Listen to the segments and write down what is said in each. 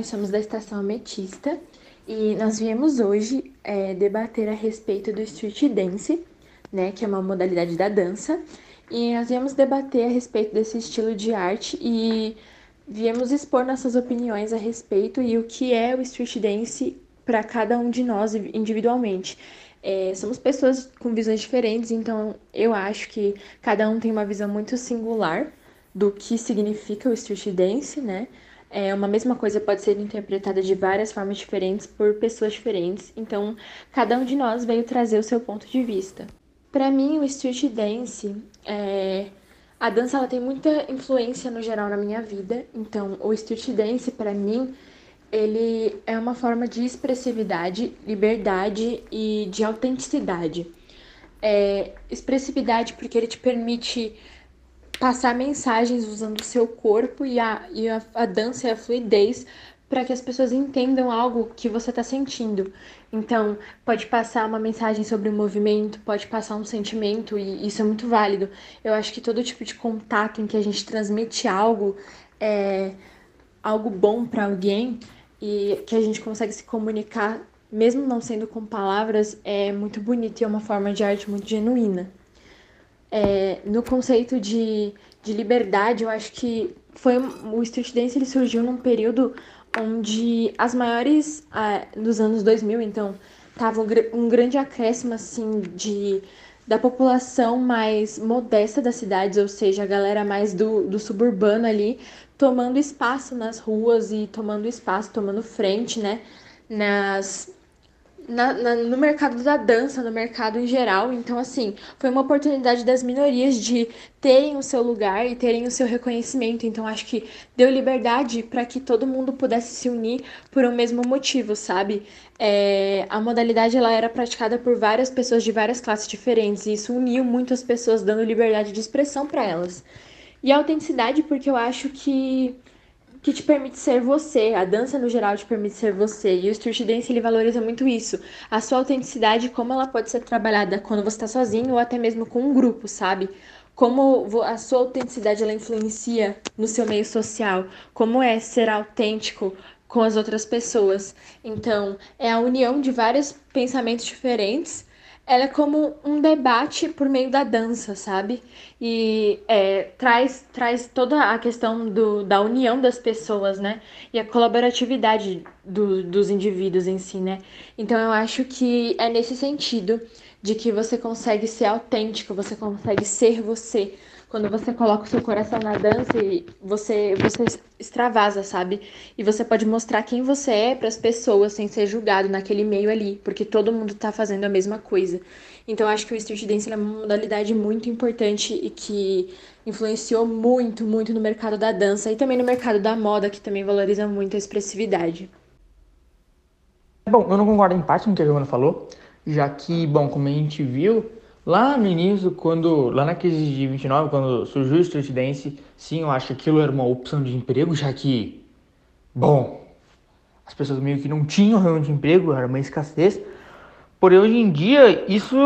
nós somos da Estação Ametista e nós viemos hoje é, debater a respeito do street dance, né, que é uma modalidade da dança, e nós viemos debater a respeito desse estilo de arte e viemos expor nossas opiniões a respeito e o que é o street dance para cada um de nós individualmente. É, somos pessoas com visões diferentes, então eu acho que cada um tem uma visão muito singular do que significa o street dance, né? É, uma mesma coisa pode ser interpretada de várias formas diferentes por pessoas diferentes, então cada um de nós veio trazer o seu ponto de vista. Para mim, o street dance, é... a dança ela tem muita influência no geral na minha vida, então o street dance para mim ele é uma forma de expressividade, liberdade e de autenticidade. É, expressividade porque ele te permite passar mensagens usando o seu corpo e a, e a, a dança e a fluidez para que as pessoas entendam algo que você está sentindo. Então, pode passar uma mensagem sobre o movimento, pode passar um sentimento, e isso é muito válido. Eu acho que todo tipo de contato em que a gente transmite algo é algo bom para alguém e que a gente consegue se comunicar, mesmo não sendo com palavras, é muito bonito e é uma forma de arte muito genuína. É, no conceito de, de liberdade, eu acho que foi o street ele surgiu num período onde as maiores ah, anos 2000, então, tava um, um grande acréscimo assim de da população mais modesta das cidades, ou seja, a galera mais do, do suburbano ali, tomando espaço nas ruas e tomando espaço, tomando frente, né, nas, na, na, no mercado da dança, no mercado em geral. Então, assim, foi uma oportunidade das minorias de terem o seu lugar e terem o seu reconhecimento. Então, acho que deu liberdade para que todo mundo pudesse se unir por um mesmo motivo, sabe? É, a modalidade ela era praticada por várias pessoas de várias classes diferentes e isso uniu muitas pessoas, dando liberdade de expressão para elas. E a autenticidade, porque eu acho que que te permite ser você. A dança no geral te permite ser você. E o street dance ele valoriza muito isso. A sua autenticidade, como ela pode ser trabalhada quando você está sozinho ou até mesmo com um grupo, sabe? Como a sua autenticidade ela influencia no seu meio social. Como é ser autêntico com as outras pessoas. Então, é a união de vários pensamentos diferentes ela é como um debate por meio da dança, sabe? E é, traz, traz toda a questão do, da união das pessoas, né? E a colaboratividade do, dos indivíduos em si, né? Então eu acho que é nesse sentido de que você consegue ser autêntico, você consegue ser você, quando você coloca o seu coração na dança e você você extravasa, sabe? E você pode mostrar quem você é para as pessoas sem ser julgado naquele meio ali, porque todo mundo tá fazendo a mesma coisa. Então acho que o street dance é uma modalidade muito importante e que influenciou muito, muito no mercado da dança e também no mercado da moda, que também valoriza muito a expressividade. Bom, eu não concordo em parte com o que a Giovanna falou, já que, bom, como a gente viu, Lá no início, quando lá na crise de 29, quando surgiu o Street Dance, sim, eu acho que aquilo era uma opção de emprego, já que, bom, as pessoas meio que não tinham realmente emprego, era uma escassez. Porém, hoje em dia, isso.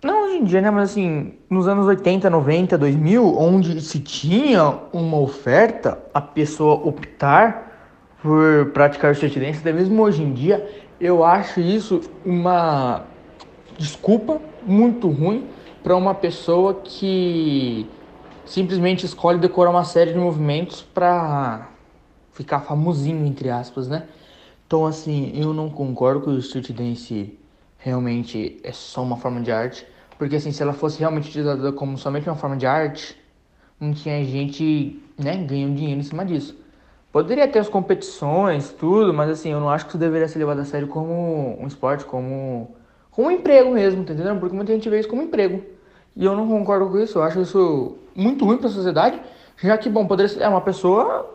Não hoje em dia, né? Mas assim, nos anos 80, 90, 2000, onde se tinha uma oferta, a pessoa optar por praticar o street dance, até mesmo hoje em dia, eu acho isso uma desculpa muito ruim para uma pessoa que simplesmente escolhe decorar uma série de movimentos para ficar famosinho, entre aspas, né? Então, assim, eu não concordo que o street dance realmente é só uma forma de arte, porque, assim, se ela fosse realmente utilizada como somente uma forma de arte, não tinha gente, né, ganhando dinheiro em cima disso. Poderia ter as competições, tudo, mas, assim, eu não acho que isso deveria ser levado a sério como um esporte, como como emprego mesmo, tá entendendo? Porque muita gente vê isso como emprego. E eu não concordo com isso, eu acho isso muito ruim para a sociedade, já que, bom, poderia ser é uma pessoa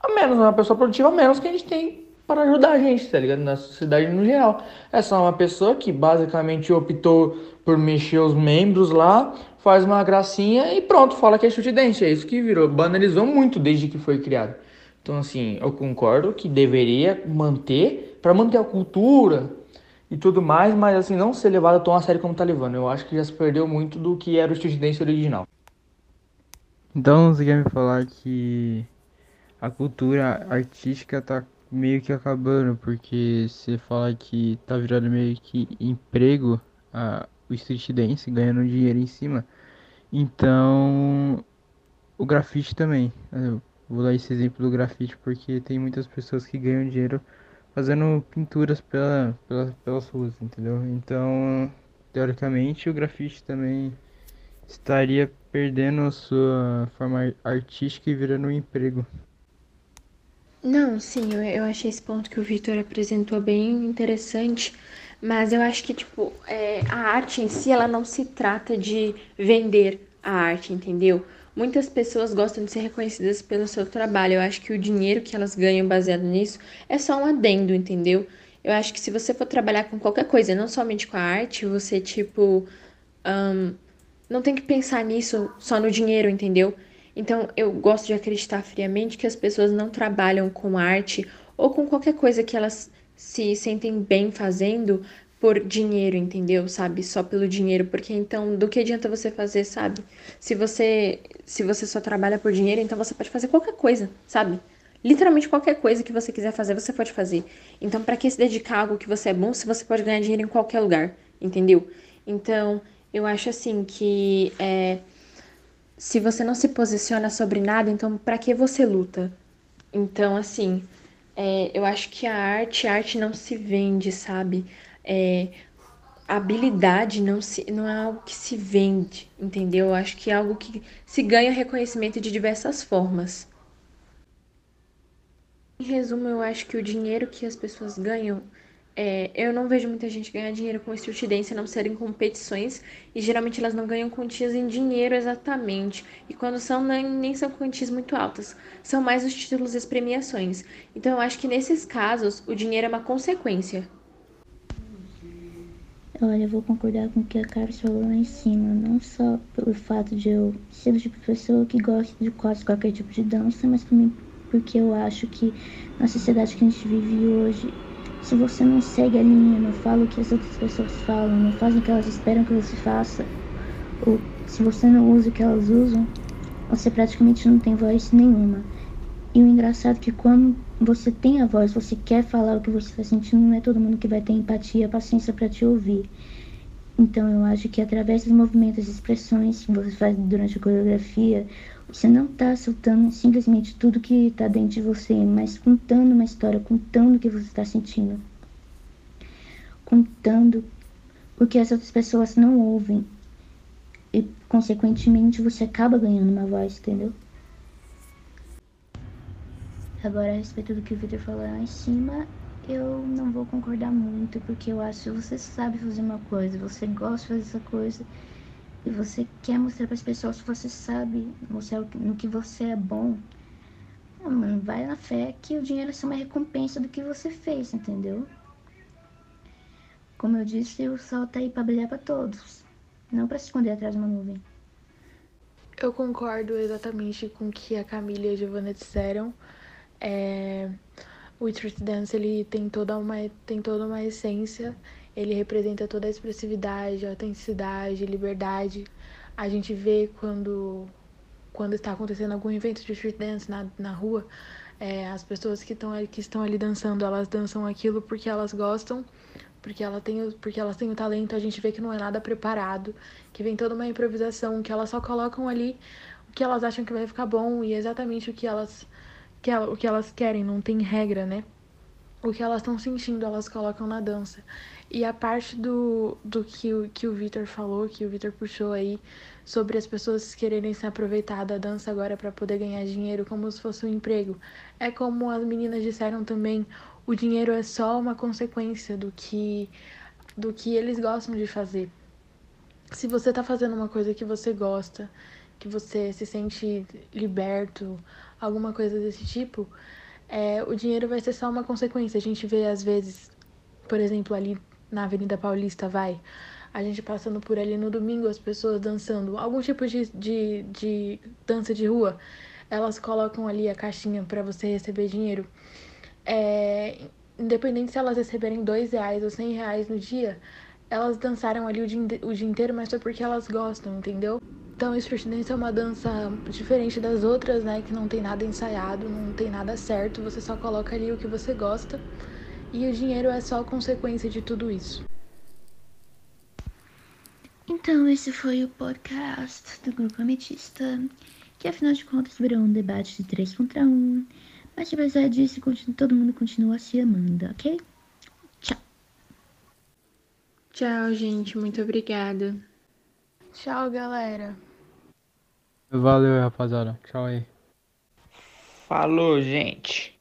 a menos, uma pessoa produtiva a menos que a gente tem para ajudar a gente, tá ligado? Na sociedade no geral. É só uma pessoa que basicamente optou por mexer os membros lá, faz uma gracinha e pronto, fala que é chute dente. É isso que virou. Banalizou muito desde que foi criado. Então, assim, eu concordo que deveria manter, para manter a cultura, e tudo mais, mas assim, não ser levado tão a sério como tá levando. Eu acho que já se perdeu muito do que era o Street Dance original. Então você quer me falar que a cultura artística tá meio que acabando, porque você fala que tá virando meio que emprego a, o street dance, ganhando dinheiro em cima. Então, o grafite também. Eu vou dar esse exemplo do grafite porque tem muitas pessoas que ganham dinheiro fazendo pinturas pela, pela, pelas ruas, entendeu? Então, teoricamente, o grafite também estaria perdendo sua forma artística e virando um emprego. Não, sim, eu, eu achei esse ponto que o Victor apresentou bem interessante, mas eu acho que, tipo, é, a arte em si, ela não se trata de vender a arte, entendeu? Muitas pessoas gostam de ser reconhecidas pelo seu trabalho. Eu acho que o dinheiro que elas ganham baseado nisso é só um adendo, entendeu? Eu acho que se você for trabalhar com qualquer coisa, não somente com a arte, você, tipo, um, não tem que pensar nisso só no dinheiro, entendeu? Então, eu gosto de acreditar friamente que as pessoas não trabalham com arte ou com qualquer coisa que elas se sentem bem fazendo por dinheiro, entendeu? Sabe? Só pelo dinheiro, porque então do que adianta você fazer, sabe? Se você se você só trabalha por dinheiro, então você pode fazer qualquer coisa, sabe? Literalmente qualquer coisa que você quiser fazer, você pode fazer. Então, para que se dedicar a algo que você é bom se você pode ganhar dinheiro em qualquer lugar, entendeu? Então, eu acho assim que é, se você não se posiciona sobre nada, então para que você luta? Então, assim, é, eu acho que a arte, a arte não se vende, sabe? É, habilidade não, se, não é algo que se vende, entendeu? Eu acho que é algo que se ganha reconhecimento de diversas formas. Em resumo, eu acho que o dinheiro que as pessoas ganham é, eu não vejo muita gente ganhar dinheiro com street dance, a não serem competições, e geralmente elas não ganham quantias em dinheiro exatamente. E quando são, nem, nem são quantias muito altas, são mais os títulos e as premiações. Então eu acho que nesses casos o dinheiro é uma consequência. Olha, eu vou concordar com o que a Carlos falou lá em cima, não só pelo fato de eu ser o tipo de pessoa que gosta de quase qualquer tipo de dança, mas também porque eu acho que na sociedade que a gente vive hoje se você não segue a linha, não fala o que as outras pessoas falam, não faz o que elas esperam que você faça, ou se você não usa o que elas usam, você praticamente não tem voz nenhuma. E o engraçado é que quando você tem a voz, você quer falar o que você está sentindo, não é todo mundo que vai ter empatia, paciência para te ouvir. Então eu acho que através dos movimentos e expressões que você faz durante a coreografia, você não está soltando simplesmente tudo que está dentro de você, mas contando uma história, contando o que você está sentindo. Contando o que as outras pessoas não ouvem. E, consequentemente, você acaba ganhando uma voz, entendeu? Agora, a respeito do que o Victor falou lá em cima, eu não vou concordar muito, porque eu acho que você sabe fazer uma coisa, você gosta de fazer essa coisa e você quer mostrar para as pessoas que você sabe, mostrar no que você é bom, mano, vai na fé que o dinheiro é só uma recompensa do que você fez, entendeu? Como eu disse, o sol tá aí para brilhar para todos, não para se esconder atrás de uma nuvem. Eu concordo exatamente com o que a Camila e a Giovanna disseram. É... O Street Dance ele tem toda uma tem toda uma essência ele representa toda a expressividade, a autenticidade, liberdade. A gente vê quando, quando está acontecendo algum evento de street dance na, na rua, é, as pessoas que, estão que estão ali dançando, elas dançam aquilo porque elas gostam, porque, ela tem, porque elas têm o talento, a gente vê que não é nada preparado, que vem toda uma improvisação, que elas só colocam ali o que elas acham que vai ficar bom e exatamente o que elas, que, o que elas querem, não tem regra, né? O que elas estão sentindo, elas colocam na dança. E a parte do, do que, o, que o Vitor falou, que o Vitor puxou aí, sobre as pessoas quererem se aproveitar da dança agora para poder ganhar dinheiro como se fosse um emprego. É como as meninas disseram também, o dinheiro é só uma consequência do que, do que eles gostam de fazer. Se você tá fazendo uma coisa que você gosta, que você se sente liberto, alguma coisa desse tipo, é, o dinheiro vai ser só uma consequência. A gente vê, às vezes, por exemplo, ali na Avenida Paulista, vai. A gente passando por ali no domingo, as pessoas dançando algum tipo de, de, de dança de rua. Elas colocam ali a caixinha para você receber dinheiro. É, independente se elas receberem dois reais ou cem reais no dia, elas dançaram ali o dia, o dia inteiro, mas foi porque elas gostam, entendeu? Então, Street Dance é uma dança diferente das outras, né? Que não tem nada ensaiado, não tem nada certo, você só coloca ali o que você gosta e o dinheiro é só consequência de tudo isso. Então, esse foi o podcast do Grupo Ametista, que afinal de contas virou um debate de 3 contra 1. Mas apesar disso, todo mundo continua se amando, ok? Tchau. Tchau, gente. Muito obrigada. Tchau, galera. Valeu, rapaziada. Tchau aí. Falou, gente.